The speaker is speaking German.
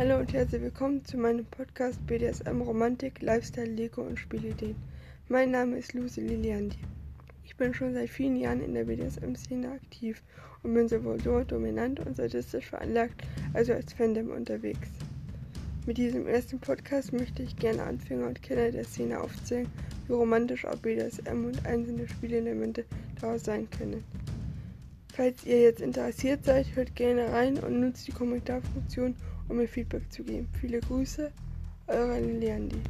Hallo und herzlich willkommen zu meinem Podcast BDSM Romantik, Lifestyle, Lego und Spielideen. Mein Name ist Lucy Liliandi. Ich bin schon seit vielen Jahren in der BDSM-Szene aktiv und bin sowohl so dominant und sadistisch veranlagt, also als Fandom unterwegs. Mit diesem ersten Podcast möchte ich gerne Anfänger und Kenner der Szene aufzählen, wie romantisch auch BDSM und einzelne Spielelemente daraus sein können. Falls ihr jetzt interessiert seid, hört gerne rein und nutzt die Kommentarfunktion, um mir Feedback zu geben. Viele Grüße, eure Liliandi.